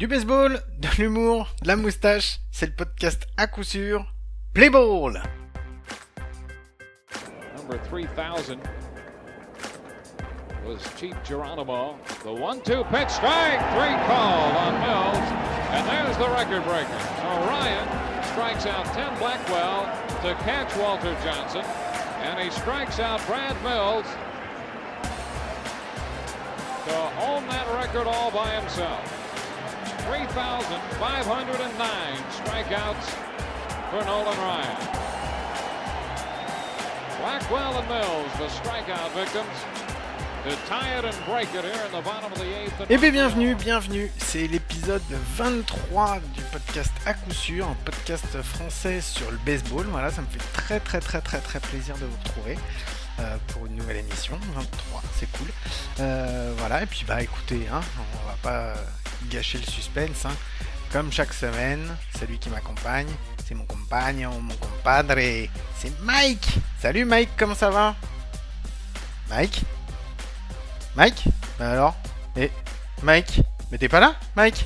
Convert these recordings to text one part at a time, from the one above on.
Du baseball, de l'humour, de la moustache, c'est le podcast à coup sûr. Play ball! Number 3000 was Chief Geronimo. The 1-2 pitch strike, three call on Mills, and there's the record breaker. So Ryan strikes out Tim Blackwell to catch Walter Johnson, and he strikes out Brad Mills to own that record all by himself. 3,509 strikeouts for Nolan Ryan. Blackwell and Mills, the strikeout victims, to tie it and break it here in the bottom of the eighth. Eh bien bienvenue, bienvenue, c'est l'épisode 23 du podcast à coup sûr, un podcast français sur le baseball. Voilà, ça me fait très très très très très plaisir de vous retrouver. Euh, pour une nouvelle émission, 23, c'est cool. Euh, voilà, et puis bah écoutez, hein, on va pas gâcher le suspense. Hein. Comme chaque semaine, celui qui m'accompagne, c'est mon compagnon, mon compadre, c'est Mike. Salut Mike, comment ça va? Mike? Mike? Bah alors? Et Mike? Mais t'es pas là, Mike?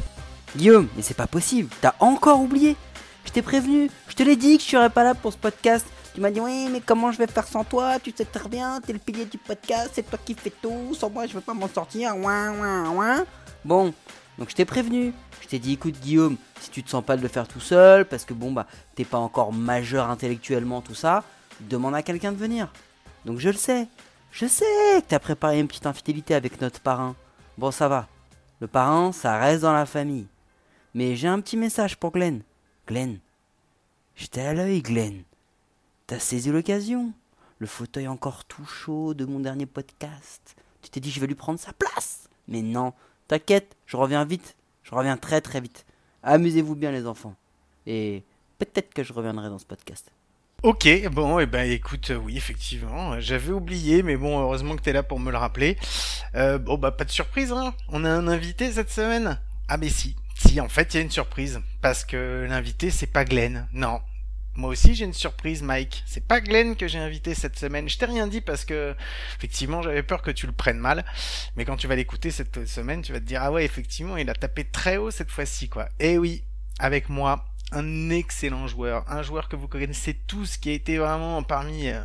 Guillaume, mais c'est pas possible, t'as encore oublié Je t'ai prévenu, je te l'ai dit que je serais pas là pour ce podcast. Tu m'as dit, oui, mais comment je vais faire sans toi? Tu sais très bien, t'es le pilier du podcast, c'est toi qui fais tout, sans moi je vais pas m'en sortir, ouin, ouin, ouin. Bon, donc je t'ai prévenu. Je t'ai dit, écoute Guillaume, si tu te sens pas de le faire tout seul, parce que bon, bah, t'es pas encore majeur intellectuellement, tout ça, demande à quelqu'un de venir. Donc je le sais. Je sais que t'as préparé une petite infidélité avec notre parrain. Bon, ça va. Le parrain, ça reste dans la famille. Mais j'ai un petit message pour Glenn. Glenn, j'étais à l'œil, Glenn. T'as saisi l'occasion. Le fauteuil encore tout chaud de mon dernier podcast. Tu t'es dit, je vais lui prendre sa place. Mais non, t'inquiète, je reviens vite. Je reviens très très vite. Amusez-vous bien, les enfants. Et peut-être que je reviendrai dans ce podcast. Ok, bon, et ben écoute, euh, oui, effectivement, j'avais oublié, mais bon, heureusement que t'es là pour me le rappeler. Euh, bon, bah pas de surprise, hein. On a un invité cette semaine? Ah mais si, si, en fait, il y a une surprise, parce que l'invité, c'est pas Glenn. Non, moi aussi j'ai une surprise Mike. C'est pas Glenn que j'ai invité cette semaine. Je t'ai rien dit parce que effectivement j'avais peur que tu le prennes mal. Mais quand tu vas l'écouter cette semaine, tu vas te dire ah ouais effectivement il a tapé très haut cette fois-ci quoi. Et oui, avec moi un excellent joueur, un joueur que vous connaissez tous qui a été vraiment parmi euh,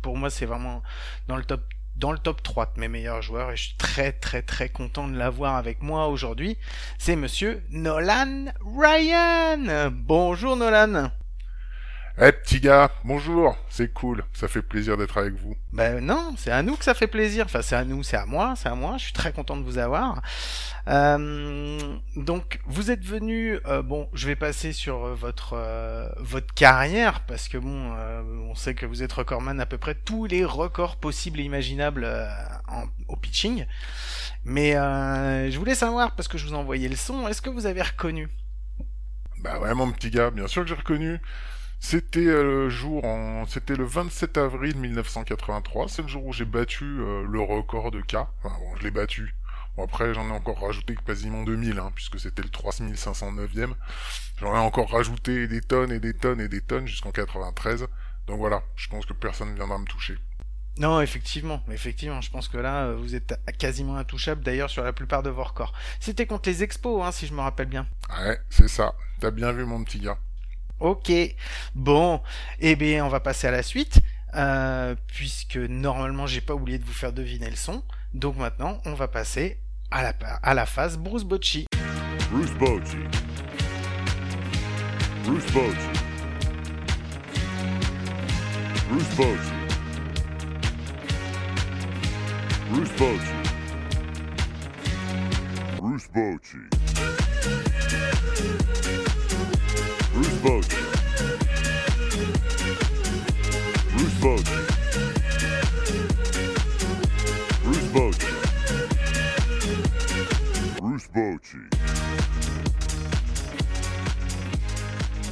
pour moi c'est vraiment dans le top dans le top 3 de mes meilleurs joueurs et je suis très très très content de l'avoir avec moi aujourd'hui. C'est monsieur Nolan Ryan. Bonjour Nolan. Eh petit gars, bonjour, c'est cool, ça fait plaisir d'être avec vous. Ben non, c'est à nous que ça fait plaisir. Enfin, c'est à nous, c'est à moi, c'est à moi. Je suis très content de vous avoir. Euh, donc, vous êtes venu. Euh, bon, je vais passer sur euh, votre euh, votre carrière parce que bon, on sait que vous êtes recordman à peu près tous les records possibles et imaginables en, au pitching. Mais je voulais savoir parce que je vous ai envoyé le son. Est-ce que vous avez reconnu? Bah ouais, mon petit gars, bien sûr que j'ai reconnu. C'était le jour en... c'était le 27 avril 1983, c'est le jour où j'ai battu euh, le record de cas. Enfin bon, je l'ai battu. Bon après j'en ai encore rajouté quasiment 2000 hein, puisque c'était le 3509e. J'en ai encore rajouté des tonnes et des tonnes et des tonnes jusqu'en 93. Donc voilà, je pense que personne ne viendra me toucher. Non, effectivement, effectivement, je pense que là, vous êtes quasiment intouchable d'ailleurs sur la plupart de vos records. C'était contre les expos, hein, si je me rappelle bien. Ouais, c'est ça. T'as bien vu mon petit gars. Ok, bon, eh bien on va passer à la suite, euh, puisque normalement j'ai pas oublié de vous faire deviner le son. Donc maintenant on va passer à la, à la phase Bruce Bocci. Bruce Bocci. Bruce Bocci. Bruce Bocci. Bruce Bocci. Bruce Bocci. Bruce Bocci. Bruce Bocci. Bruce Bocci. Bruce Bocci.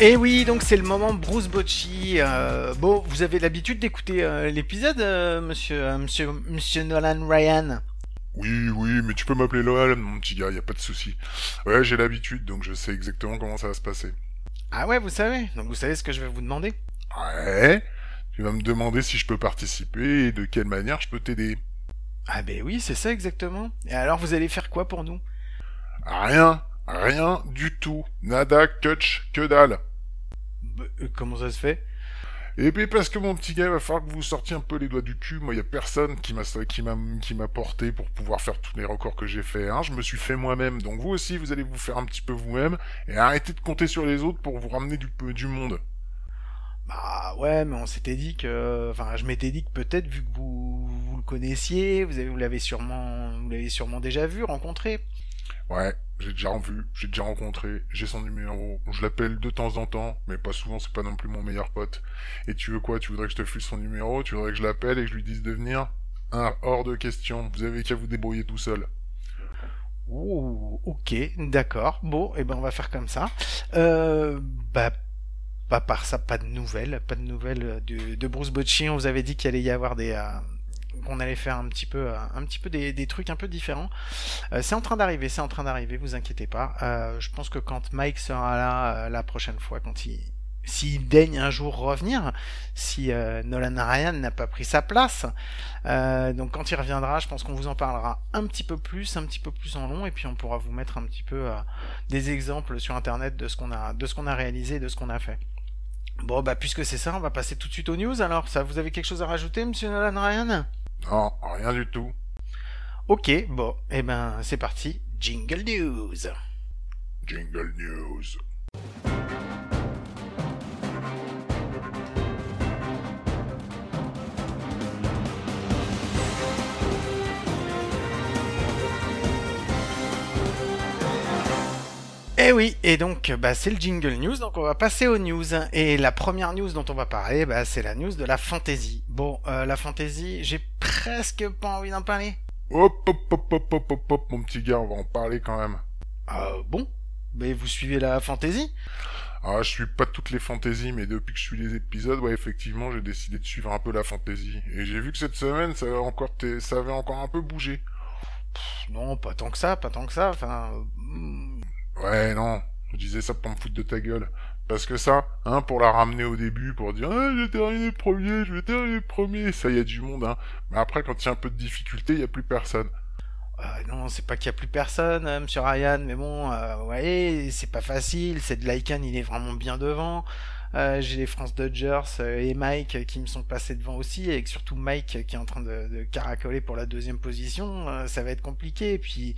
Et oui, donc c'est le moment Bruce Bocci. Euh, bon, vous avez l'habitude d'écouter euh, l'épisode, euh, monsieur, euh, monsieur, monsieur Nolan Ryan? Oui, oui, mais tu peux m'appeler Noël, mon petit gars, y a pas de souci. Ouais, j'ai l'habitude, donc je sais exactement comment ça va se passer. Ah ouais, vous savez. Donc vous savez ce que je vais vous demander? Ouais. Tu vas me demander si je peux participer et de quelle manière je peux t'aider. Ah ben oui, c'est ça exactement. Et alors vous allez faire quoi pour nous? Rien. Rien du tout. Nada, kutch, que dalle. Bah, euh, comment ça se fait? Et puis parce que mon petit gars, il va falloir que vous sortiez un peu les doigts du cul. Moi, il y a personne qui m'a qui m'a qui m'a porté pour pouvoir faire tous les records que j'ai fait. Hein. Je me suis fait moi-même. Donc vous aussi, vous allez vous faire un petit peu vous-même et arrêtez de compter sur les autres pour vous ramener du monde. Bah ouais, mais on s'était dit que, enfin, je m'étais dit que peut-être vu que vous le connaissiez, vous avez, vous l'avez sûrement, vous l'avez sûrement déjà vu, rencontré. Ouais, j'ai déjà vu, j'ai déjà rencontré, j'ai son numéro, je l'appelle de temps en temps, mais pas souvent, c'est pas non plus mon meilleur pote. Et tu veux quoi? Tu voudrais que je te file son numéro? Tu voudrais que je l'appelle et que je lui dise de venir? Hors de question, vous avez qu'à vous débrouiller tout seul. Ouh, ok, d'accord. Bon, et eh ben on va faire comme ça. Euh, bah pas par ça, pas de nouvelles, pas de nouvelles de, de Bruce Bocci. On vous avait dit qu'il allait y avoir des, euh, qu'on allait faire un petit peu, euh, un petit peu des, trucs un peu différents. Euh, c'est en train d'arriver, c'est en train d'arriver, vous inquiétez pas. Euh, je pense que quand Mike sera là la prochaine fois, quand il, s'il daigne un jour revenir, si Nolan Ryan n'a pas pris sa place, donc quand il reviendra, je pense qu'on vous en parlera un petit peu plus, un petit peu plus en long, et puis on pourra vous mettre un petit peu des exemples sur internet de ce qu'on a, de ce qu'on a réalisé, de ce qu'on a fait. Bon, bah, puisque c'est ça, on va passer tout de suite aux news. Alors, ça, vous avez quelque chose à rajouter, monsieur Nolan Ryan? Non, rien du tout. Ok, bon, eh ben, c'est parti. Jingle News. Jingle News. Eh oui, et donc bah, c'est le jingle news, donc on va passer aux news. Et la première news dont on va parler, bah, c'est la news de la fantasy. Bon, euh, la fantasy, j'ai presque pas envie d'en parler. Hop, hop, hop, hop, hop, hop, hop, mon petit gars, on va en parler quand même. Euh, bon, mais vous suivez la fantasy Ah, je suis pas toutes les fantaisies, mais depuis que je suis les épisodes, ouais, effectivement, j'ai décidé de suivre un peu la fantasy. Et j'ai vu que cette semaine, ça avait encore, ça avait encore un peu bougé. Pff, Non, pas tant que ça, pas tant que ça. Enfin, hmm, Ouais, non, je disais ça pour me foutre de ta gueule. Parce que ça, hein, pour la ramener au début, pour dire, ah, j'ai terminé premier, je vais terminer premier, ça y a du monde, hein. Mais après, quand il y a un peu de difficulté, il y a plus personne. euh, non, c'est pas qu'il y a plus personne, euh, monsieur Ryan, mais bon, euh, ouais, c'est pas facile. C'est de Lycan, il est vraiment bien devant. Euh, j'ai les France Dodgers euh, et Mike qui me sont passés devant aussi, et surtout Mike qui est en train de, de caracoler pour la deuxième position. Ça va être compliqué. Puis,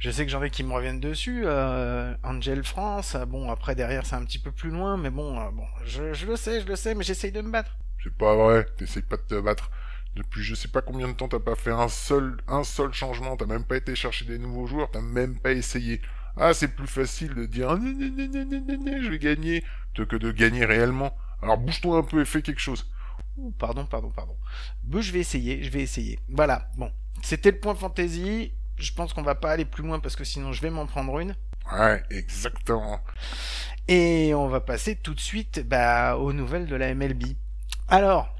je sais que j'en ai qui me reviennent dessus. Euh, Angel France, euh, bon, après derrière c'est un petit peu plus loin, mais bon, euh, bon, je, je le sais, je le sais, mais j'essaye de me battre. C'est pas vrai, t'essayes pas de te battre. Depuis je sais pas combien de temps t'as pas fait un seul, un seul changement, t'as même pas été chercher des nouveaux joueurs, t'as même pas essayé. Ah, c'est plus facile de dire, gna, je vais gagner, que de gagner réellement. Alors bouge-toi un peu et fais quelque chose. Ouh, Pardon, pardon, pardon. Je vais essayer, je vais essayer. Voilà, bon. C'était le point fantasy. Je pense qu'on va pas aller plus loin parce que sinon je vais m'en prendre une. Ouais, exactement. Et on va passer tout de suite bah, aux nouvelles de la MLB. Alors,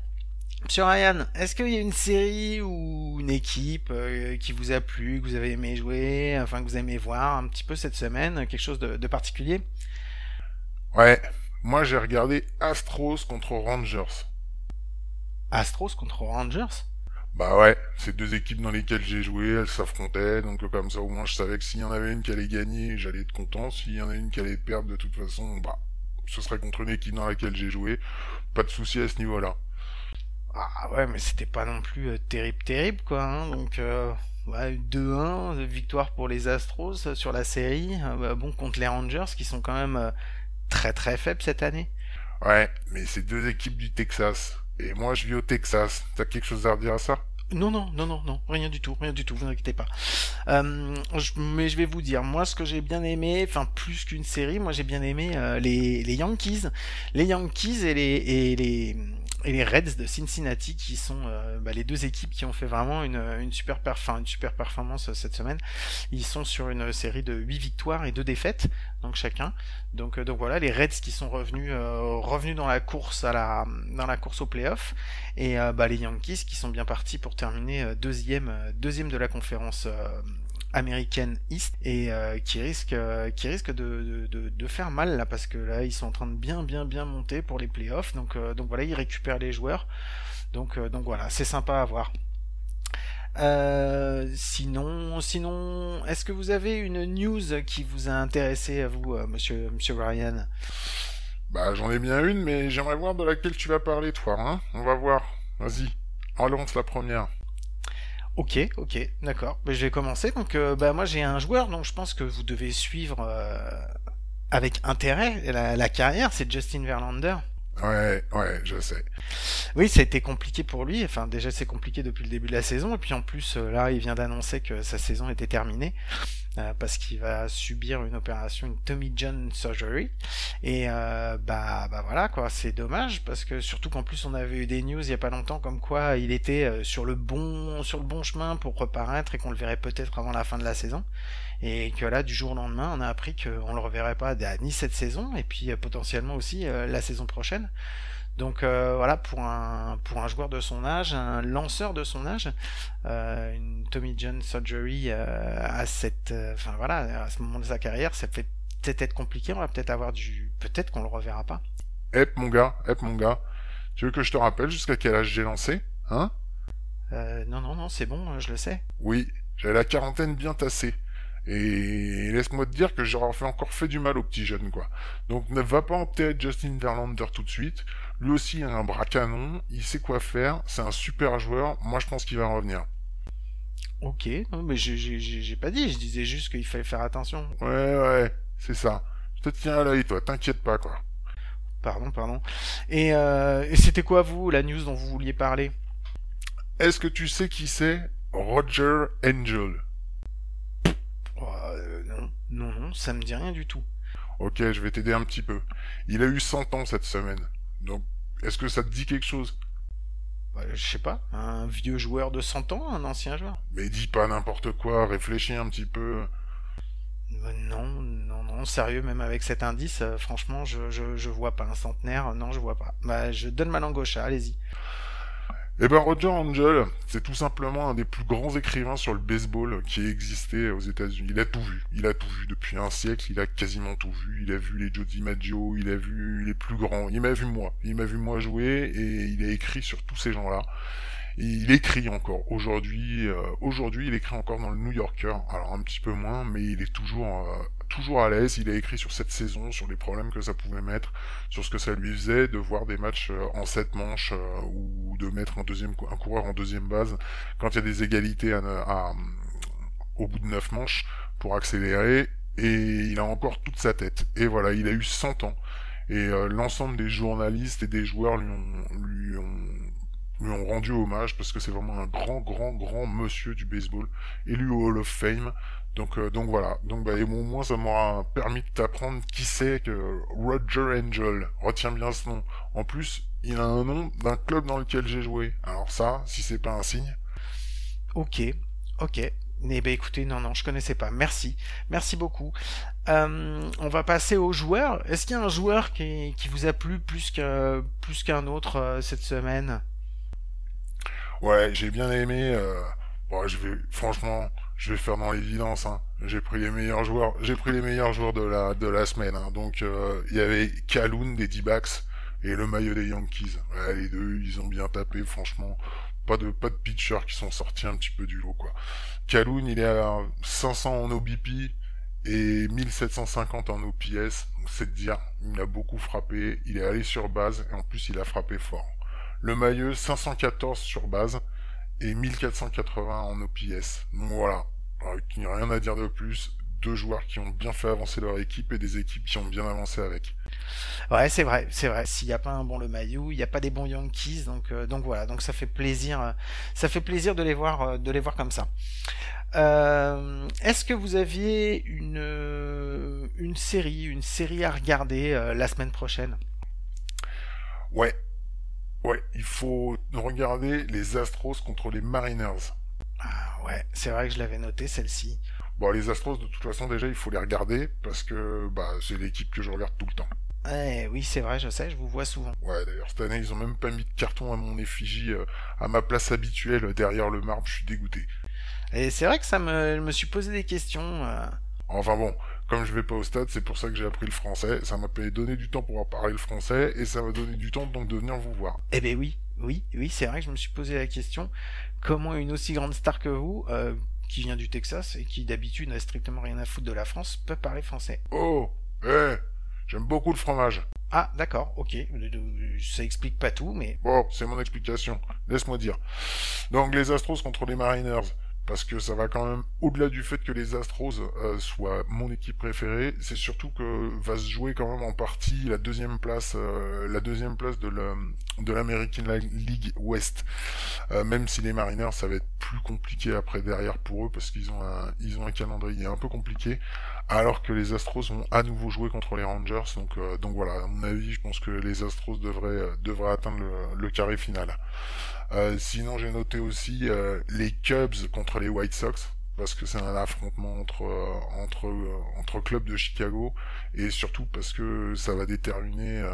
Monsieur Ryan, est-ce qu'il y a une série ou une équipe euh, qui vous a plu, que vous avez aimé jouer, enfin que vous aimez voir un petit peu cette semaine, quelque chose de, de particulier? Ouais, moi j'ai regardé Astros contre Rangers. Astros contre Rangers? Bah ouais, c'est deux équipes dans lesquelles j'ai joué, elles s'affrontaient, donc comme ça au moins je savais que s'il y en avait une qui allait gagner, j'allais être content, s'il y en a une qui allait perdre de toute façon, bah ce serait contre une équipe dans laquelle j'ai joué, pas de souci à ce niveau-là. Ah ouais, mais c'était pas non plus euh, terrible, terrible quoi. hein, donc euh, ouais, 2-1, euh, victoire pour les Astros euh, sur la série. Euh, bah, bon, contre les Rangers qui sont quand même euh, très très faibles cette année. Ouais, mais c'est deux équipes du Texas, et moi je vis au Texas, t'as quelque chose à redire à ça? Non, non, non, non, non, rien du tout, rien du tout, vous inquiétez pas. Euh, je- mais je vais vous dire, moi ce que j'ai bien aimé, enfin plus qu'une série, moi j'ai bien aimé euh, les, les Yankees, les Yankees et les, et les et les Reds de Cincinnati qui sont euh, bah, les deux équipes qui ont fait vraiment une, une super perf- une super performance euh, cette semaine. Ils sont sur une série de 8 victoires et 2 défaites, donc chacun. Donc, euh, donc voilà, les Reds qui sont revenus euh, revenus dans la course à la dans la course et euh, bah, les Yankees qui sont bien partis pour terminer euh, deuxième euh, deuxième de la conférence américaine East et euh, qui risque euh, qui risque de, de, de, faire mal là parce que là ils sont en train de bien bien bien monter pour les playoffs donc euh, donc voilà ils récupèrent les joueurs. Donc donc voilà c'est sympa à voir Euh, sinon, sinon, est-ce que vous avez une news qui vous a intéressé à vous, euh, monsieur, monsieur Ryan Bah, j'en ai bien une, mais j'aimerais voir de laquelle tu vas parler, toi, hein On va voir. Vas-y, relance la première. Ok, ok, d'accord. Ben, je vais commencer. Donc, euh, bah, moi, j'ai un joueur dont je pense que vous devez suivre avec intérêt la, la carrière, c'est Justin Verlander. Ouais, ouais, je sais. Oui, ça a été compliqué pour lui. Enfin, déjà, c'est compliqué depuis le début de la saison. Et puis, en plus, euh, là, il vient d'annoncer que sa saison était terminée. Euh, parce qu'il va subir une opération, une Tommy John surgery. Et euh, bah, bah voilà, quoi. C'est dommage. Parce que surtout qu'en plus, on avait eu des news il y a pas longtemps comme quoi il était euh, sur le bon, sur le bon chemin pour reparaître et qu'on le verrait peut-être avant la fin de la saison. Et que là, du jour au lendemain, on a appris qu'on le reverrait pas ni cette saison, et puis euh, potentiellement aussi la saison prochaine. Donc euh, voilà, pour un, pour un joueur de son âge, un lanceur de son âge, euh, une Tommy John surgery euh, à cette, euh, enfin voilà, à ce moment de sa carrière, ça peut peut-être être compliqué. On va peut-être avoir du, peut-être qu'on le reverra pas. Hep, mon gars, hep, mon gars. Tu veux que je te rappelle jusqu'à quel âge j'ai lancé Hein? Euh, non, non, non, c'est bon, je le sais. Oui, j'ai la quarantaine bien tassée. Et laisse-moi te dire que j'aurais fait encore fait du mal aux petits jeunes, quoi. Donc ne va pas opter à Justin Verlander tout de suite. Lui aussi il a un bras canon, il sait quoi faire, c'est un super joueur. Moi je pense qu'il va revenir. Ok, non, mais j'ai- pas dit, je disais juste qu'il fallait faire attention. Ouais, ouais, c'est ça. Je te tiens à l'œil, toi, t'inquiète pas, quoi. Pardon, pardon. Et, euh, et c'était quoi vous, la news dont vous vouliez parler? Est-ce que tu sais qui c'est Roger Angel? Oh, euh, Non, non, non, ça me dit rien du tout. Ok, je vais t'aider un petit peu. Il a eu 100 ans cette semaine. Donc, est-ce que ça te dit quelque chose? Bah, je sais pas, un vieux joueur de 100 ans, un ancien joueur Mais dis pas n'importe quoi, réfléchis un petit peu. Euh, Non, non, non, sérieux, même avec cet indice, euh, franchement, je, je, je vois pas un centenaire, non, je vois pas. Bah, je donne ma langue au chat, allez-y. Eh ben Roger Angel, c'est tout simplement un des plus grands écrivains sur le baseball qui ait existé aux États-Unis. Il a tout vu, il a tout vu depuis un siècle, il a quasiment tout vu. Il a vu les Joe DiMaggio, il a vu les plus grands, il m'a vu moi, il m'a vu moi jouer et il a écrit sur tous ces gens-là. Il écrit encore aujourd'hui. euh, aujourd'hui, il écrit encore dans le New Yorker. Alors un petit peu moins, mais il est toujours euh, toujours à l'aise. Il a écrit sur cette saison, sur les problèmes que ça pouvait mettre, sur ce que ça lui faisait de voir des matchs euh, en sept manches euh, ou de mettre un deuxième un coureur en deuxième base quand il y a des égalités à, à- au bout de neuf manches pour accélérer. Et il a encore toute sa tête. Et voilà, il a eu 100 ans. Et euh, l'ensemble des journalistes et des joueurs lui ont, lui ont lui ont rendu hommage parce que c'est vraiment un grand, grand, grand monsieur du baseball, élu au Hall of Fame. Donc, euh, donc voilà. Donc, bah, et au moins, ça m'aura permis de t'apprendre qui c'est que Roger Angel. Retiens bien ce nom. En plus, il a un nom d'un club dans lequel j'ai joué. Alors ça, si c'est pas un signe. Ok, ok. Eh ben écoutez, non, non, je connaissais pas. Merci, merci beaucoup. Euh, on va passer aux joueurs. Est-ce qu'il y a un joueur qui, qui vous a plu plus qu'un plus qu'un autre euh, cette semaine? Ouais, j'ai bien aimé. Euh... Bon, je vais, franchement, je vais faire dans l'évidence. Hein. J'ai pris les meilleurs joueurs. J'ai pris les meilleurs joueurs de la de la semaine. Hein. Donc, euh, il y avait Kaloun des D-backs et le maillot des Yankees. Ouais, les deux, ils ont bien tapé. Franchement, pas de pas de pitchers qui sont sortis un petit peu du lot, quoi. Kaloun, il est à 500 en OBP et 1750 en OPS. C'est de dire, il a beaucoup frappé. Il est allé sur base et en plus, il a frappé fort. Le maillot 514 sur base et 1480 en OPS. Donc voilà, Alors, il n'y a rien à dire de plus. Deux joueurs qui ont bien fait avancer leur équipe et des équipes qui ont bien avancé avec. Ouais, c'est vrai, c'est vrai. S'il n'y a pas un bon Le Maillot, il n'y a pas des bons Yankees, donc euh, donc voilà, donc ça fait plaisir, euh, ça fait plaisir de les voir, euh, de les voir comme ça. Euh, Est-ce que vous aviez une une série, une série à regarder euh, la semaine prochaine? Ouais, ouais, il faut regarder les Astros contre les Mariners. Ah ouais, c'est vrai que je l'avais noté celle-ci. Bon, les Astros, de toute façon, déjà, il faut les regarder parce que bah, c'est l'équipe que je regarde tout le temps. Eh oui, c'est vrai, je sais, je vous vois souvent. Ouais, d'ailleurs, cette année, ils ont même pas mis de carton à mon effigie euh, à ma place habituelle euh, derrière le marbre. Je suis dégoûté. Et c'est vrai que ça me, je me suis posé des questions. euh, Enfin bon, comme je vais pas au stade, c'est pour ça que j'ai appris le français. Ça m'a donné du temps pour parler le français et ça m'a donné du temps donc de venir vous voir. Eh ben oui, oui, oui, c'est vrai que je me suis posé la question comment une aussi grande star que vous, euh, qui vient du Texas et qui d'habitude n'a strictement rien à foutre de la France, peut parler français? Oh, eh, j'aime beaucoup le fromage. Ah, d'accord, ok. Ça explique pas tout, mais Bon, c'est mon explication. Laisse-moi dire. Donc les Astros contre les Mariners. Parce que ça va quand même au-delà du fait que les Astros euh, soient mon équipe préférée, c'est surtout que va se jouer quand même en partie la deuxième place, euh, la deuxième place de la, de l'American League West. Euh, même si les Mariners, ça va être plus compliqué après derrière pour eux parce qu'ils ont un, ils ont un calendrier un peu compliqué, alors que les Astros vont à nouveau jouer contre les Rangers. Donc, euh, donc voilà, à mon avis, je pense que les Astros devraient, euh, devraient atteindre le, carré final. Euh, sinon, j'ai noté aussi les Cubs contre les White Sox parce que c'est un affrontement entre entre entre clubs de Chicago et surtout parce que ça va déterminer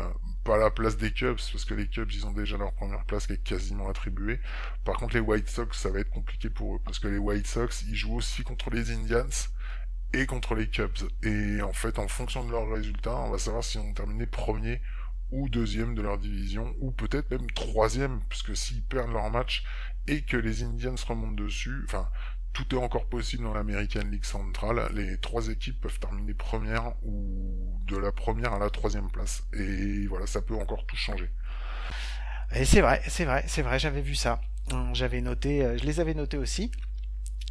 pas la place des Cubs parce que les Cubs ils ont déjà leur première place qui est quasiment attribuée. Par contre, les White Sox ça va être compliqué pour eux parce que les White Sox ils jouent aussi contre les Indians et contre les Cubs et en fait en fonction de leurs résultats on va savoir si on terminé premier ou deuxième de leur division, ou peut-être même troisième, puisque s'ils perdent leur match et que les Indians remontent dessus, enfin, tout est encore possible dans l'American League Central. Les trois équipes peuvent terminer première ou de la première à la troisième place. Et voilà, ça peut encore tout changer. Et c'est vrai, c'est vrai, c'est vrai, j'avais vu ça. J'avais noté, euh, je les avais notés aussi.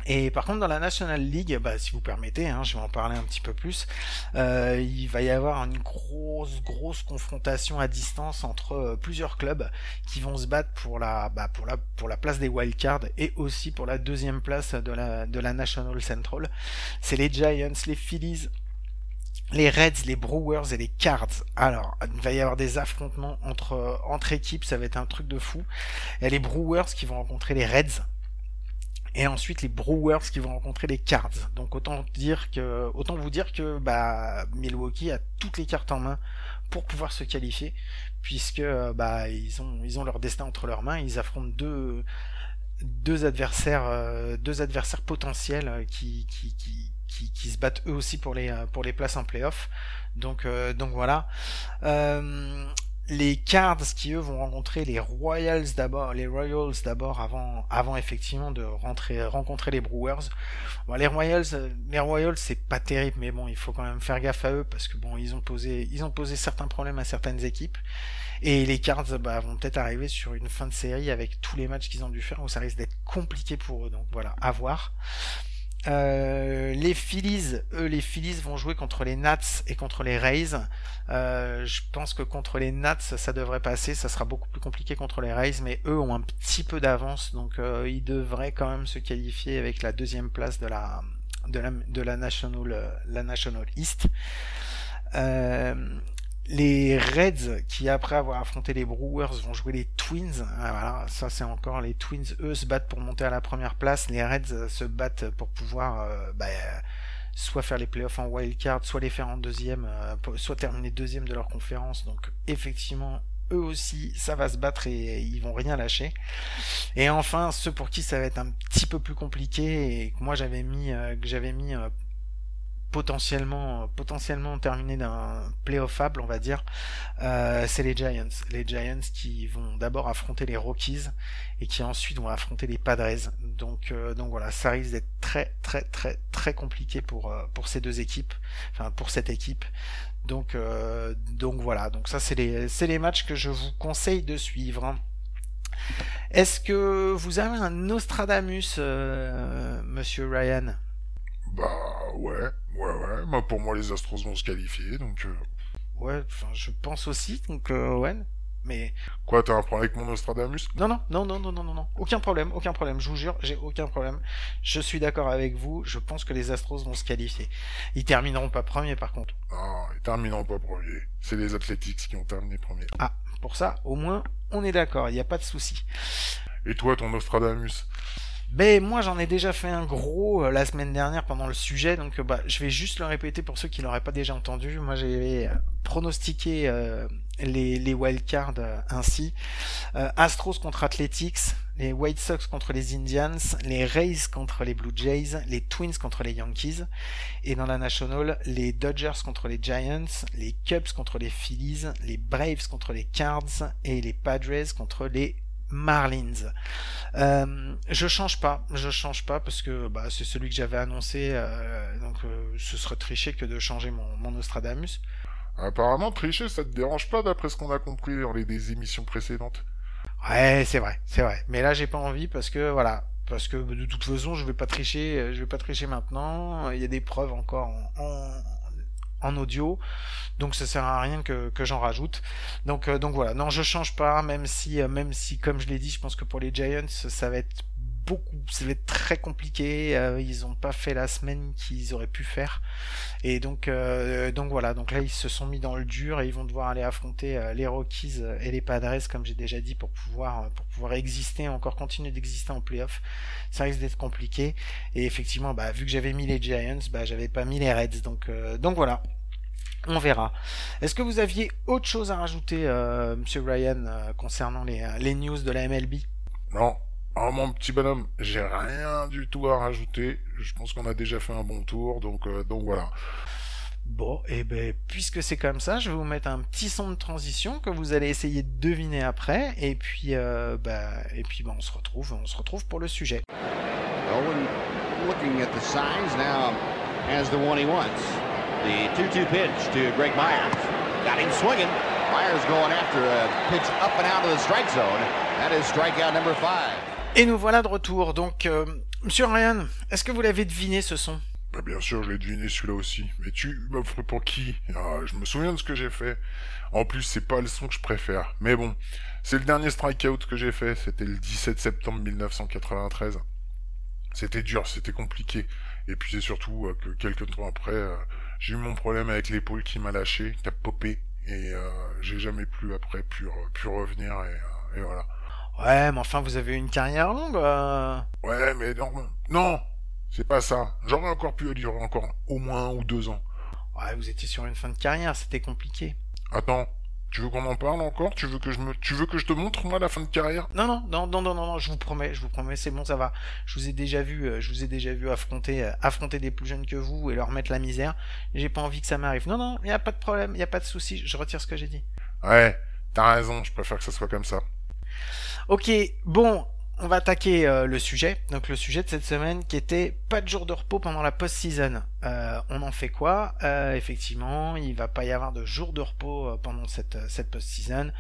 Et par contre, dans la National League, bah, si vous permettez, hein, je vais en parler un petit peu plus. euh, il va y avoir une grosse, grosse confrontation à distance entre euh, plusieurs clubs qui vont se battre pour la, bah, pour la, pour la place des wildcards et aussi pour la deuxième place de la, de la National Central. C'est les Giants, les Phillies, les Reds, les Brewers et les Cards. Alors, il va y avoir des affrontements entre, entre équipes, ça va être un truc de fou. Il y a les Brewers qui vont rencontrer les Reds. Et ensuite les Brewers qui vont rencontrer les Cards. Donc autant dire que, autant vous dire que bah, Milwaukee a toutes les cartes en main pour pouvoir se qualifier, puisque bah ils ont ils ont leur destin entre leurs mains. Ils affrontent deux deux adversaires euh, deux adversaires potentiels euh, qui qui, qui qui, qui se battent eux aussi pour les euh, pour les places en playoff. Donc euh, donc voilà. Euh, les Cards qui eux vont rencontrer les Royals d'abord, les Royals d'abord avant avant effectivement de rencontrer les Brewers. Bon, les Royals, euh, les Royals c'est pas terrible, mais bon il faut quand même faire gaffe à eux parce que bon ils ont posé ils ont posé certains problèmes à certaines équipes et les Cards bah, vont peut-être arriver sur une fin de série avec tous les matchs qu'ils ont dû faire où ça risque d'être compliqué pour eux. Donc voilà, à voir. Euh, les Phillies, eux, les Phillies vont jouer contre les Nats et contre les Rays. Euh, je pense que contre les Nats, ça devrait passer. Ça sera beaucoup plus compliqué contre les Rays, mais eux ont un petit peu d'avance, donc euh, ils devraient quand même se qualifier avec la deuxième place de la de la, de la National euh, la National East. Les Reds qui après avoir affronté les Brewers vont jouer les Twins. Ah, voilà, ça c'est encore les Twins. Eux se battent pour monter à la première place. Les Reds se battent pour pouvoir euh, bah, soit faire les playoffs en wild card, soit les faire en deuxième, euh, soit terminer deuxième de leur conférence. Donc effectivement, eux aussi, ça va se battre et ils vont rien lâcher. Et enfin, ceux pour qui ça va être un petit peu plus compliqué et que moi j'avais mis, euh, que j'avais mis potentiellement potentiellement terminé d'un playoffable on va dire euh, c'est les Giants. Les Giants qui vont d'abord affronter les Rockies et qui ensuite vont affronter les Padres. Donc euh, donc voilà ça risque d'être très très très très compliqué pour euh, pour ces deux équipes enfin pour cette équipe. Donc euh, donc voilà. Donc ça c'est les c'est les matchs que je vous conseille de suivre est-ce que vous avez un Nostradamus euh, monsieur Ryan? Bah ouais, ouais, ouais. Moi, pour moi, les Astros vont se qualifier, donc. Euh... Ouais, enfin, je pense aussi, donc euh. Mais. Quoi, t'as un problème avec mon Nostradamus? Non, non, non, non, non, non, non, Aucun problème, aucun problème. Je vous jure, j'ai aucun problème. Je suis d'accord avec vous. Je pense que les Astros vont se qualifier. Ils termineront pas premier, par contre. Ah, ils termineront pas premier. C'est les Athletics qui ont terminé premier. Ah, pour ça, au moins, on est d'accord. Il n'y a pas de souci. Et toi, ton Nostradamus? Mais moi, j'en ai déjà fait un gros euh, la semaine dernière pendant le sujet, donc euh, bah, je vais juste le répéter pour ceux qui l'auraient pas déjà entendu. Moi, j'avais euh, pronostiqué euh, les, les wildcards euh, ainsi. Astros contre Athletics, les White Sox contre les Indians, les Rays contre les Blue Jays, les Twins contre les Yankees, et dans la National, les Dodgers contre les Giants, les Cubs contre les Phillies, les Braves contre les Cards et les Padres contre les Marlins. Euh, je change pas, je change pas parce que bah, c'est celui que j'avais annoncé, euh, donc euh, ce serait triché que de changer mon, mon Nostradamus. Apparemment, tricher, ça te dérange pas d'après ce qu'on a compris dans les des émissions précédentes. Ouais, c'est vrai, c'est vrai. Mais là, j'ai pas envie parce que voilà, parce que de toute façon, je vais pas tricher, je vais pas tricher maintenant. Il y a des preuves encore en, en, en audio, donc ça sert à rien que, j'en rajoute. Donc euh, donc voilà, non, je change pas, même si euh, même si comme je l'ai dit, je pense que pour les Giants, ça va être beaucoup, ça va être très compliqué. Euh, ils ont pas fait la semaine qu'ils auraient pu faire, et donc euh, donc voilà. Donc là, ils se sont mis dans le dur et ils vont devoir aller affronter euh, les Rockies et les Padres, comme j'ai déjà dit, pour pouvoir pour pouvoir exister, encore continuer d'exister en playoff. Ça risque d'être compliqué. Et effectivement, bah vu que j'avais mis les Giants, bah j'avais pas mis les Reds. Donc euh, donc voilà. On verra. Est-ce que vous aviez autre chose à rajouter, euh, Monsieur Ryan, euh, concernant les, euh, les news de la MLB Non. Oh mon petit bonhomme, j'ai rien du tout à rajouter. Je pense qu'on a déjà fait un bon tour, donc euh, donc voilà. Bon, et ben puisque c'est comme ça, je vais vous mettre un petit son de transition que vous allez essayer de deviner après, et puis euh, bah et puis bah, on se retrouve, on se retrouve pour le sujet. Owen looking at the signs now has the one he wants. The 2-2 pitch to Greg Myers. Got him swinging. Myers going after a pitch up and out of the strike zone. That is strikeout number five. Et nous voilà de retour. Donc, euh, Monsieur Ryan, est-ce que vous l'avez deviné ce son? Bah, bien sûr, je l'ai deviné celui-là aussi. Mais tu m'offres pour qui? Ah, Je me souviens de ce que j'ai fait. En plus, c'est pas le son que je préfère. Mais bon, c'est le dernier strikeout que j'ai fait. C'était le 17 septembre 1993. C'était dur, c'était compliqué. Et puis c'est surtout euh, que quelques temps après, euh, j'ai eu mon problème avec l'épaule qui m'a lâché, qui a popé. Et euh, j'ai jamais plus après pu, pu revenir. Et, euh, et voilà. Ouais, mais enfin, vous avez eu une carrière longue. euh. Ouais, mais non, non, c'est pas ça. J'aurais encore pu durer encore au moins un ou deux ans. Ouais, vous étiez sur une fin de carrière, c'était compliqué. Attends, tu veux qu'on en parle encore? Tu veux que je me, tu veux que je te montre moi la fin de carrière? Non, non, non, non, non, non, non, je vous promets, je vous promets, c'est bon, ça va. Je vous ai déjà vu, euh, je vous ai déjà vu affronter, euh, affronter des plus jeunes que vous et leur mettre la misère. J'ai pas envie que ça m'arrive. Non, non, y a pas de problème, y a pas de souci. Je retire ce que j'ai dit. Ouais, t'as raison. Je préfère que ça soit comme ça. Ok, bon, on va attaquer euh, le sujet. Donc le sujet de cette semaine qui était pas de jour de repos pendant la post-season. Euh, on en fait quoi? Euh, Effectivement, il va pas y avoir de jour de repos pendant cette cette post-season.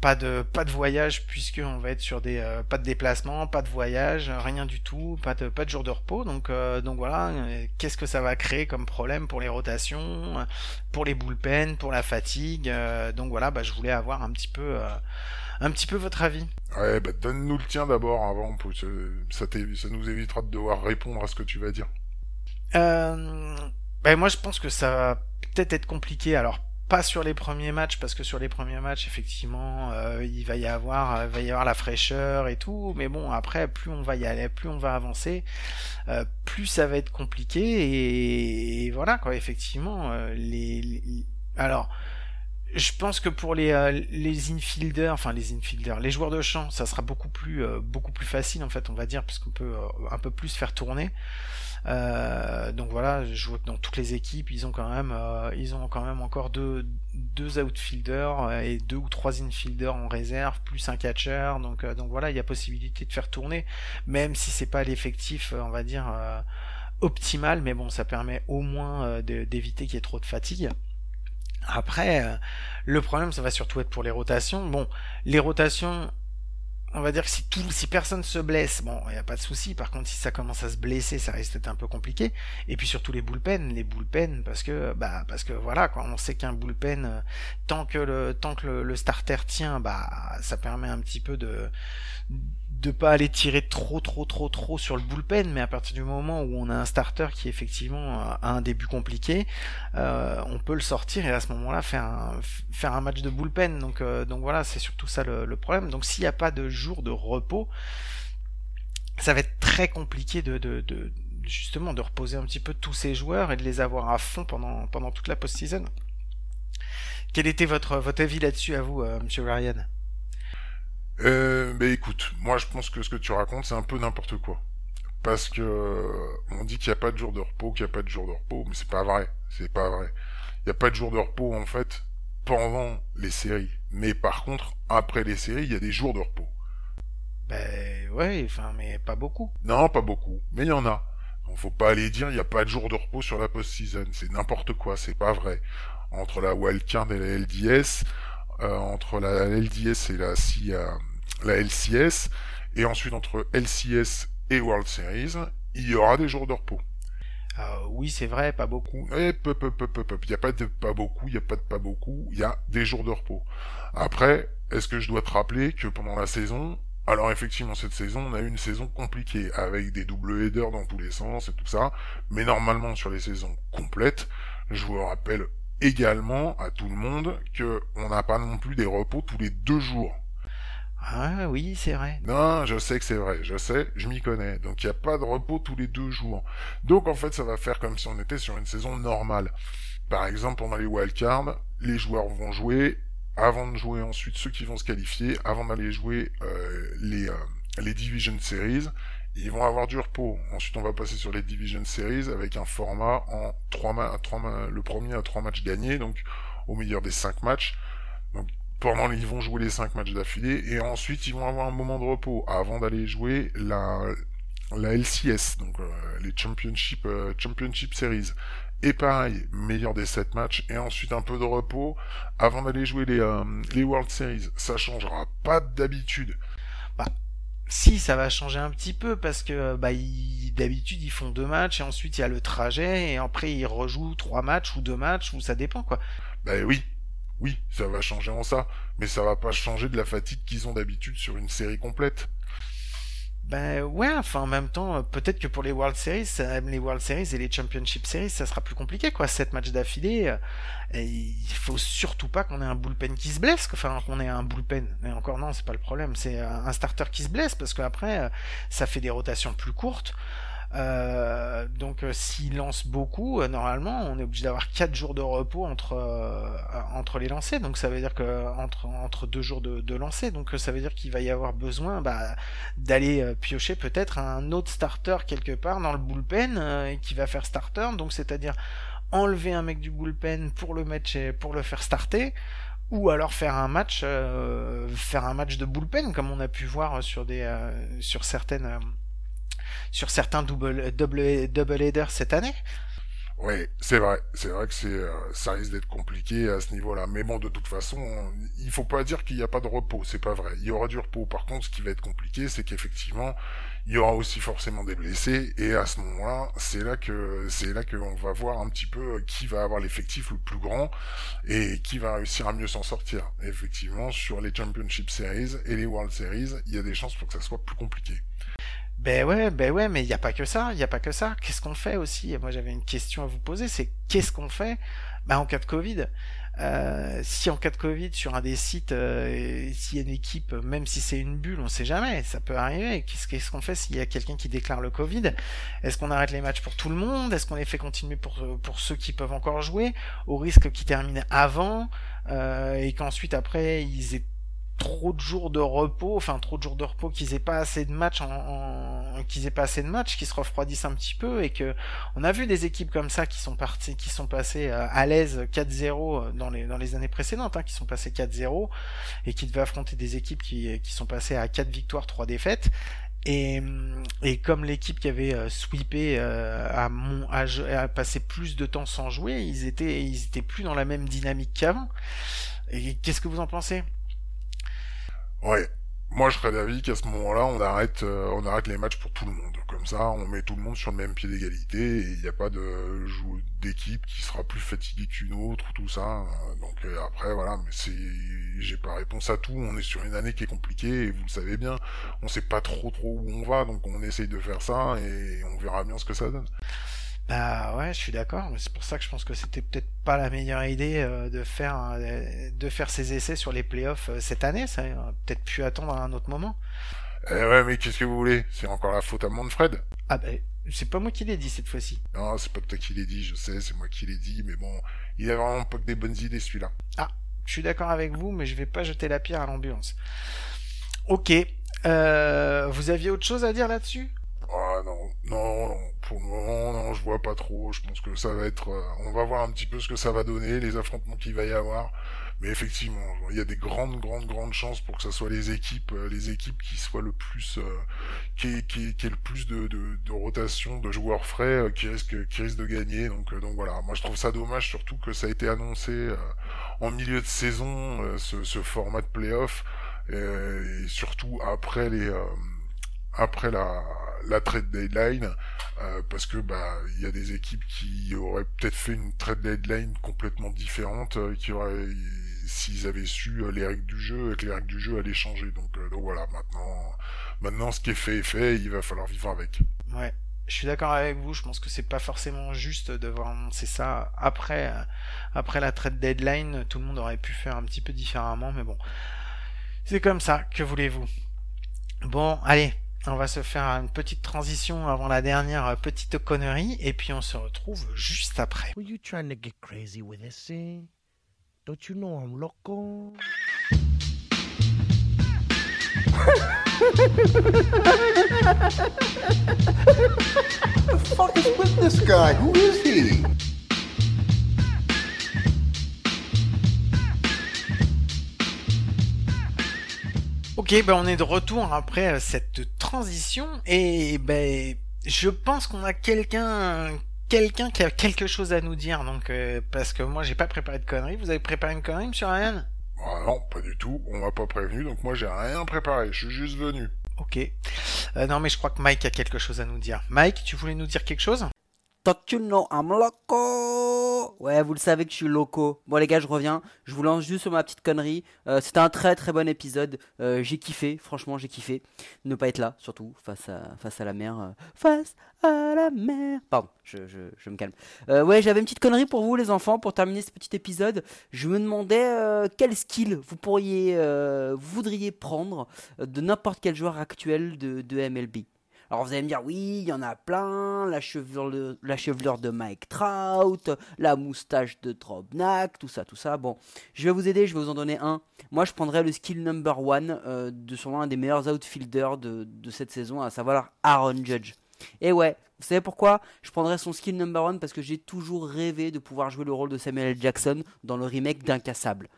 Pas de pas de voyage puisque on va être sur des pas de déplacement, pas de voyage, rien du tout, pas de pas de jour de repos. Donc donc voilà, qu'est-ce que ça va créer comme problème pour les rotations, pour les bullpen, pour la fatigue. donc voilà, bah je voulais avoir un petit peu un petit peu votre avis. Ouais, bah donne-nous le tien d'abord avant, pour que ça, nous évitera de devoir répondre à ce que tu vas dire. Euh, ben moi je pense que ça va peut-être être compliqué. Alors pas sur les premiers matchs parce que sur les premiers matchs effectivement euh, il va y avoir euh, va y avoir la fraîcheur et tout. Mais bon après plus on va y aller, plus on va avancer, euh, plus ça va être compliqué et, et voilà quoi. Effectivement les, les- alors je pense que pour les euh, les infielders, enfin les infielders, les joueurs de champ, ça sera beaucoup plus euh, beaucoup plus facile en fait, on va dire, parce qu'on peut euh, un peu plus faire tourner. Euh, donc voilà, je vois que dans toutes les équipes, ils ont quand même euh, ils ont quand même encore deux deux outfielders euh, et deux ou trois infielders en réserve, plus un catcher. Donc donc voilà, il y a possibilité de faire tourner, même si c'est pas l'effectif, on va dire optimal, mais bon, ça permet au moins d'éviter qu'il y ait trop de fatigue. Après, euh, le problème, ça va surtout être pour les rotations. Bon, les rotations, on va dire que si tout, si personne se blesse, bon, il n'y a pas de souci. Par contre, si ça commence à se blesser, ça risque d'être un peu compliqué. Et puis surtout les bullpen, les bullpen, parce que, bah, parce que voilà, quoi, on sait qu'un bullpen, euh, tant que le, tant que le, starter tient, bah, ça permet un petit peu de pas aller tirer trop, trop, trop, trop sur le bullpen. Mais à partir du moment où on a un starter qui effectivement a un début compliqué, euh, on peut le sortir et à ce moment-là faire un, faire un match de bullpen. Donc, euh, donc voilà, c'est surtout ça le, problème. Donc s'il n'y a pas de jour de repos, ça va être très compliqué de, de, de- justement de reposer un petit peu tous ces joueurs et de les avoir à fond pendant, pendant toute la post-season. Quel était votre, votre avis là-dessus à vous, euh, Monsieur Ryan Euh, bah écoute, moi je pense que ce que tu racontes c'est un peu n'importe quoi. Parce que euh, on dit qu'il n'y a pas de jour de repos, qu'il n'y a pas de jour de repos, mais c'est pas vrai, c'est pas vrai. Il n'y a pas de jour de repos en fait pendant les séries. Mais par contre, après les séries, il y a des jours de repos. Ben ouais, enfin, mais pas beaucoup. Non, pas beaucoup, mais il y en a. Donc faut pas aller dire il n'y a pas de jour de repos sur la post-season, c'est n'importe quoi, c'est pas vrai. Entre la wildcard et la LDS, entre la LDS et la, C- euh, la LCS, et ensuite entre LCS et World Series, il y aura des jours de repos. Euh, oui, c'est vrai, pas beaucoup. Et peu, peu, peu, peu, peu. Il n'y a pas de pas beaucoup, il n'y a pas de pas beaucoup, il y a des jours de repos. Après, est-ce que je dois te rappeler que pendant la saison, alors effectivement cette saison, on a eu une saison compliquée, avec des double headers dans tous les sens et tout ça, mais normalement sur les saisons complètes, je vous rappelle également à tout le monde que on n'a pas non plus des repos tous les deux jours. Ah oui, c'est vrai. Non, je sais que c'est vrai, je sais, je m'y connais. Donc il n'y a pas de repos tous les deux jours. Donc en fait, ça va faire comme si on était sur une saison normale. Par exemple, pendant les wildcards, les joueurs vont jouer, avant de jouer ensuite ceux qui vont se qualifier, avant d'aller jouer euh, les, euh, les Division Series, ils vont avoir du repos. Ensuite, on va passer sur les Division Series avec un format en trois ma trois ma- le premier à trois matchs gagnés, donc au meilleur des cinq matchs. Donc pendant ils vont jouer les cinq matchs d'affilée et ensuite ils vont avoir un moment de repos avant d'aller jouer la la LCS donc euh, les Championship euh, Championship Series et pareil meilleur des sept matchs et ensuite un peu de repos avant d'aller jouer les euh, les World Series ça changera pas d'habitude Si, ça va changer un petit peu parce que bah, ils- d'habitude ils font deux matchs et ensuite il y a le trajet et après ils rejouent trois matchs ou deux matchs ou ça dépend quoi. ben oui. Oui ça va changer en ça. Mais ça va pas changer de la fatigue qu'ils ont d'habitude sur une série complète Ben ouais, enfin en même temps, euh, peut-être que pour les World Series, les World Series et les Championship Series, ça sera plus compliqué quoi. Sept matchs d'affilée, euh, il faut surtout pas qu'on ait un bullpen qui se blesse, enfin qu'on ait un bullpen. Mais encore non, c'est pas le problème, c'est euh, un starter qui se blesse parce qu'après ça fait des rotations plus courtes. Euh, donc euh, s'il lance beaucoup, euh, normalement, on est obligé d'avoir quatre jours de repos entre entre les lancers. Donc ça veut dire que entre entre deux jours de, de lancer, donc ça veut dire qu'il va y avoir besoin bah, d'aller piocher peut-être un autre starter quelque part dans le bullpen et qui va faire starter. Donc c'est-à-dire enlever un mec du bullpen pour le mettre chez- pour le faire starter ou alors faire un match faire un match de bullpen comme on a pu voir sur des euh, sur certaines sur certains double double double headers cette année. Oui, c'est vrai. C'est vrai que c'est, euh, ça risque d'être compliqué à ce niveau-là. Mais bon, de toute façon, il faut pas dire qu'il n'y a pas de repos. C'est pas vrai. Il y aura du repos. Par contre, ce qui va être compliqué, c'est qu'effectivement, il y aura aussi forcément des blessés. Et à ce moment-là, c'est là que, c'est là qu'on va voir un petit peu qui va avoir l'effectif le plus grand et qui va réussir à mieux s'en sortir. Effectivement, sur les Championship Series et les World Series, il y a des chances pour que ça soit plus compliqué. Ben ouais, ben ouais, mais il n'y a pas que ça, il a pas que ça. Qu'est-ce qu'on fait aussi? Moi j'avais une question à vous poser, c'est qu'est-ce qu'on fait ben, en cas de Covid? Euh, si en cas de Covid sur un des sites, euh, s'il y a une équipe, même si c'est une bulle, on sait jamais, ça peut arriver. Qu'est-ce qu'est-ce qu'on fait s'il y a quelqu'un qui déclare le Covid? Est-ce qu'on arrête les matchs pour tout le monde? Est-ce qu'on les fait continuer pour pour ceux qui peuvent encore jouer, au risque qu'ils terminent avant euh, et qu'ensuite après ils aient trop de jours de repos, enfin trop de jours de repos, qu'ils aient pas assez de matchs, en, en- qu'ils aient pas assez de matchs, qu'ils se refroidissent un petit peu et que on a vu des équipes comme ça qui sont parties, qui sont passées euh, à l'aise 4-0 dans les dans les années précédentes, hein, qui sont passées 4-0 et qui devaient affronter des équipes qui qui sont passées à 4 victoires, 3 défaites. Et, et comme l'équipe qui avait euh, sweepé euh, passé plus de temps sans jouer, ils étaient ils étaient plus dans la même dynamique qu'avant. Et qu'est-ce que vous en pensez? Ouais. Moi, je serais d'avis qu'à ce moment-là, on arrête, euh, on arrête les matchs pour tout le monde. Comme ça, on met tout le monde sur le même pied d'égalité et il n'y a pas de jou- d'équipe qui sera plus fatiguée qu'une autre ou tout ça. Donc euh, après, voilà. Mais c'est, j'ai pas réponse à tout. On est sur une année qui est compliquée et vous le savez bien. On sait pas trop trop où on va, donc on essaye de faire ça et on verra bien ce que ça donne. Bah ouais, je suis d'accord, mais c'est pour ça que je pense que c'était peut-être pas la meilleure idée euh, de faire euh, de faire ces essais sur les playoffs euh, cette année, ça aurait peut-être pu attendre à un autre moment. Eh ouais, mais qu'est-ce que vous voulez? C'est encore la faute à Manfred. Ah bah c'est pas moi qui l'ai dit cette fois-ci. Non, c'est pas toi qui l'ai dit, je sais, c'est moi qui l'ai dit, mais bon, il a vraiment pas que des bonnes idées celui-là. Je suis d'accord avec vous, mais je vais pas jeter la pierre à l'ambulance. Ok, euh, vous aviez autre chose à dire là-dessus? Ah non, non, non, pour le moment, non, je vois pas trop. Je pense que ça va être, euh, on va voir un petit peu ce que ça va donner, les affrontements qu'il va y avoir. Mais effectivement, il y a des grandes, grandes, grandes chances pour que ce soit les équipes, euh, les équipes qui soient le plus, euh, qui, qui, qui aient le plus de, de, de rotation, de joueurs frais, qui risquent, qui risquent de gagner. Donc, donc voilà. Moi, je trouve ça dommage, surtout que ça a été annoncé en milieu de saison, ce, format de playoff, et surtout après les, après la, la trade deadline, euh, parce que bah il y a des équipes qui auraient peut-être fait une trade deadline complètement différente, euh, qui auraient s'ils avaient su euh, les règles du jeu et que les règles du jeu allaient changer. Donc, euh, donc voilà, maintenant, maintenant ce qui est fait est fait, il va falloir vivre avec. Ouais. Je suis d'accord avec vous, je pense que c'est pas forcément juste de devoir annoncer ça après, euh, après la trade deadline, tout le monde aurait pu faire un petit peu différemment, mais bon. C'est comme ça, que voulez-vous? Bon, allez, on va se faire une petite transition avant la dernière petite connerie, et puis on se retrouve juste après. Were you trying to get crazy with this thing? Don't you know I'm loco? fuck is with this guy? Who is he? Ok, ben on est de retour après euh, cette transition et ben je pense qu'on a quelqu'un quelqu'un qui a quelque chose à nous dire donc euh, parce que moi j'ai pas préparé de conneries. Vous avez préparé une connerie, Monsieur Ryan? Ah non, pas du tout, on m'a pas prévenu, donc moi j'ai rien préparé, je suis juste venu. Ok. Euh, non mais je crois que Mike a quelque chose à nous dire. Mike, tu voulais nous dire quelque chose? Don't you know I'm loco Ouais, vous le savez que je suis loco. Bon les gars, je reviens. Je vous lance juste sur ma petite connerie. Euh, C'était un très très bon épisode. Euh, j'ai kiffé, franchement j'ai kiffé. Ne pas être là, surtout face à face à la mer. euh, face à la mer. Pardon, je, je, je me calme. Ouais, j'avais une petite connerie pour vous les enfants pour terminer ce petit épisode. Je me demandais quel skill vous pourriez, voudriez prendre de n'importe quel joueur actuel de, de MLB. Alors vous allez me dire, oui, il y en a plein, la chevelure, de Mike Trout, la moustache de Drobnak, tout ça, tout ça. Bon, je vais vous aider, je vais vous en donner un. Moi, je prendrais le skill number one euh, de sûrement un des meilleurs outfielders de, de cette saison, à savoir Aaron Judge. Et ouais, vous savez pourquoi? Je prendrais son skill number one parce que j'ai toujours rêvé de pouvoir jouer le rôle de Samuel L. Jackson dans le remake d'Incassable.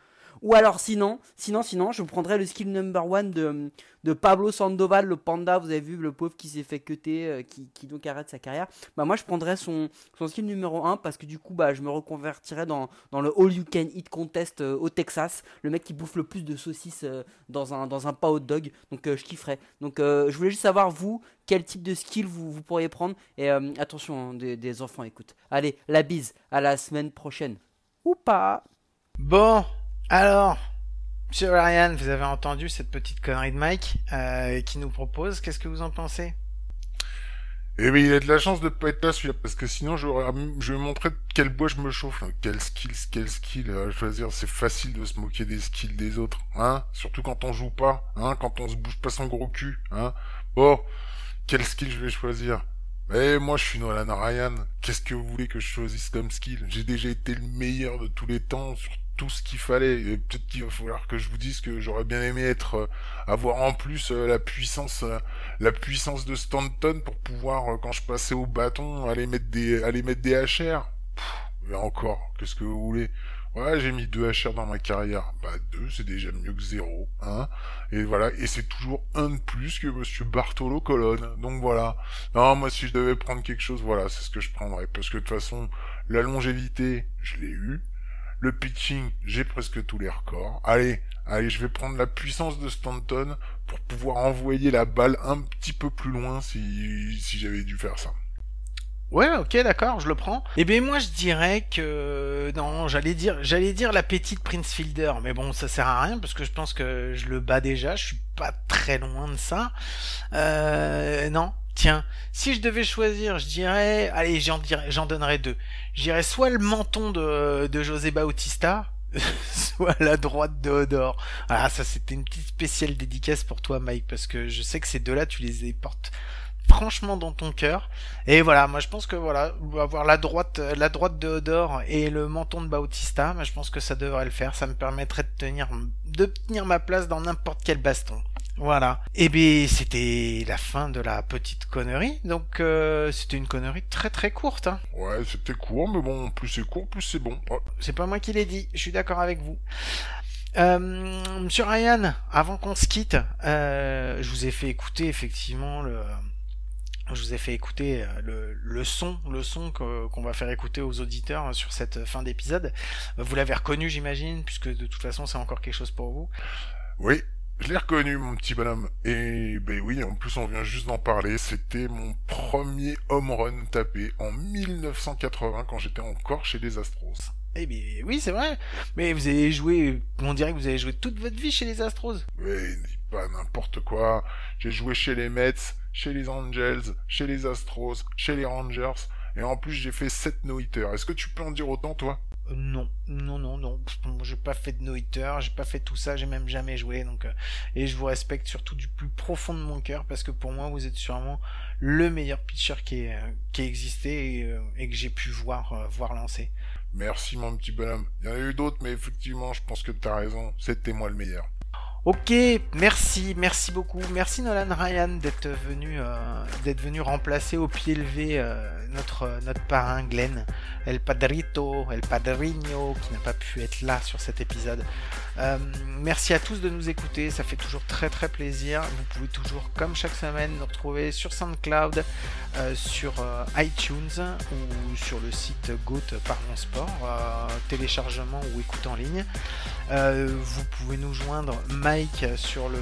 Ou alors sinon, sinon, sinon, je prendrais le skill number one de, de Pablo Sandoval, le panda, vous avez vu, le pauvre qui s'est fait cuter, euh, qui, qui donc arrête sa carrière. Bah moi je prendrais son, son skill numéro 1 parce que du coup bah je me reconvertirais dans, dans le All You Can Eat Contest euh, au Texas, le mec qui bouffe le plus de saucisses euh, dans un dans un pas hot dog. Donc euh, je kifferais. Donc euh, je voulais juste savoir vous quel type de skill vous, vous pourriez prendre et euh, attention hein, des, des enfants écoute. Allez, la bise, à la semaine prochaine. Ou pas. Bon, alors, Monsieur Ryan, vous avez entendu cette petite connerie de Mike euh, qui nous propose. Qu'est-ce que vous en pensez? Eh ben, il a de la chance de pas être là, celui-là, parce que sinon, je vais montrer de quel bois je me chauffe. Quel skill, quel skill à choisir. C'est facile de se moquer des skills des autres, hein. Surtout quand on joue pas, hein, quand on se bouge pas son gros cul, hein. Bon, quel skill je vais choisir? Eh, moi, je suis Nolan Ryan. Qu'est-ce que vous voulez que je choisisse comme skill? J'ai déjà été le meilleur de tous les temps sur tout ce qu'il fallait. Et peut-être qu'il va falloir que je vous dise que j'aurais bien aimé être, euh, avoir en plus euh, la puissance, euh, la puissance de Stanton pour pouvoir, euh, quand je passais au bâton, aller mettre des, aller mettre des HR. Pff, et encore, qu'est-ce que vous voulez? Ouais, j'ai mis deux HR dans ma carrière. Bah deux, c'est déjà mieux que zéro, hein. Et voilà, et c'est toujours un de plus que Monsieur Bartolo Colonne. Donc voilà. Non, moi si je devais prendre quelque chose, voilà, c'est ce que je prendrais. Parce que de toute façon, la longévité, je l'ai eu. Le pitching, j'ai presque tous les records. Allez, allez, je vais prendre la puissance de Stanton pour pouvoir envoyer la balle un petit peu plus loin si, j'avais dû faire ça. Ouais, ok, d'accord, je le prends. Eh bien, moi, je dirais que non, j'allais dire, j'allais dire la petite Prince Fielder, mais bon, ça sert à rien parce que je pense que je le bats déjà. Je suis pas très loin de ça. Euh, non, tiens, si je devais choisir, je dirais, allez, j'en dirais, j'en donnerais deux. Je dirais soit le menton de, de José Bautista, soit la droite de Odor. Ah, ça, c'était une petite spéciale dédicace pour toi, Mike, parce que je sais que ces deux-là, tu les portes franchement dans ton cœur. Et voilà, moi je pense que voilà, avoir la droite, la droite de Odor et le menton de Bautista, moi, je pense que ça devrait le faire. Ça me permettrait de tenir, de tenir ma place dans n'importe quel baston. Voilà. Et bien c'était la fin de la petite connerie. Donc euh, c'était une connerie très très courte. Hein. Ouais, c'était court, mais bon, plus c'est court, plus c'est bon. Oh. C'est pas moi qui l'ai dit. Je suis d'accord avec vous. Euh, Monsieur Ryan, avant qu'on se quitte, euh, je vous ai fait écouter effectivement le, je vous ai fait écouter euh, le, le son, le son que- qu'on va faire écouter aux auditeurs sur cette fin d'épisode. Vous l'avez reconnu, j'imagine, puisque de toute façon c'est encore quelque chose pour vous. Oui, je l'ai reconnu, mon petit bonhomme. Et ben oui, en plus on vient juste d'en parler. C'était mon premier home run tapé en 1980 quand j'étais encore chez les Astros. Eh bien, oui, c'est vrai. Mais vous avez joué, on dirait que vous avez joué toute votre vie chez les Astros. Mais dis pas n'importe quoi. J'ai joué chez les Mets, chez les Angels, chez les Astros, chez les Rangers. Et en plus j'ai fait 7 no Est-ce que tu peux en dire autant toi? Non, non, non, non. J'ai pas fait de no-hitter, j'ai pas fait tout ça, j'ai même jamais joué. Donc, euh, et je vous respecte surtout du plus profond de mon cœur parce que pour moi, vous êtes sûrement le meilleur pitcher qui, est, euh, qui a existé et, euh, et que j'ai pu voir, euh, voir lancer. Merci mon petit bonhomme. Il y en a eu d'autres, mais effectivement, je pense que t'as raison. C'était moi le meilleur. Ok, merci, merci beaucoup, merci Nolan Ryan d'être venu, euh, venu remplacer au pied levé euh, notre notre parrain Glenn, El Padrito, El Padrino, qui n'a pas pu être là sur cet épisode. Euh, merci à tous de nous écouter, ça fait toujours très très plaisir. Vous pouvez toujours, comme chaque semaine, nous retrouver sur SoundCloud, euh, sur euh, iTunes ou sur le site Goat par mon sport, euh, téléchargement ou écoute en ligne. Euh, vous pouvez nous joindre Sur le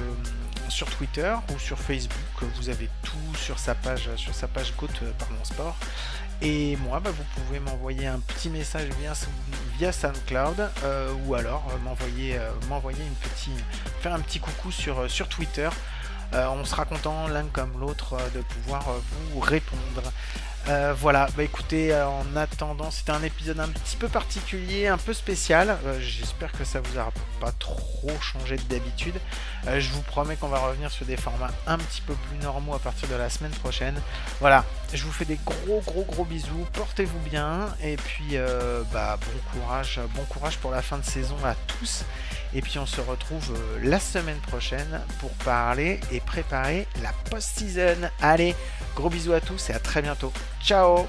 sur Twitter ou sur Facebook. Vous avez tout sur sa page sur sa page Goat par mon sport. Et moi, bah, vous pouvez m'envoyer un petit message via, via SoundCloud euh, ou alors euh, m'envoyer euh, m'envoyer une petite faire un petit coucou sur euh, sur Twitter. Euh, on sera content l'un comme l'autre euh, de pouvoir euh, vous répondre. Euh, voilà, bah écoutez, euh, en attendant, c'était un épisode un petit peu particulier, un peu spécial. Euh, J'espère que ça vous aura pas trop changé de d'habitude. Je vous promets qu'on va revenir sur des formats un petit peu plus normaux à partir de la semaine prochaine. Voilà, je vous fais des gros gros gros bisous, portez-vous bien et puis bah bon courage, bon courage pour la fin de saison à tous. Et puis on se retrouve euh, la semaine prochaine pour parler et préparer la post-season. Allez, gros bisous à tous et à très bientôt. Ciao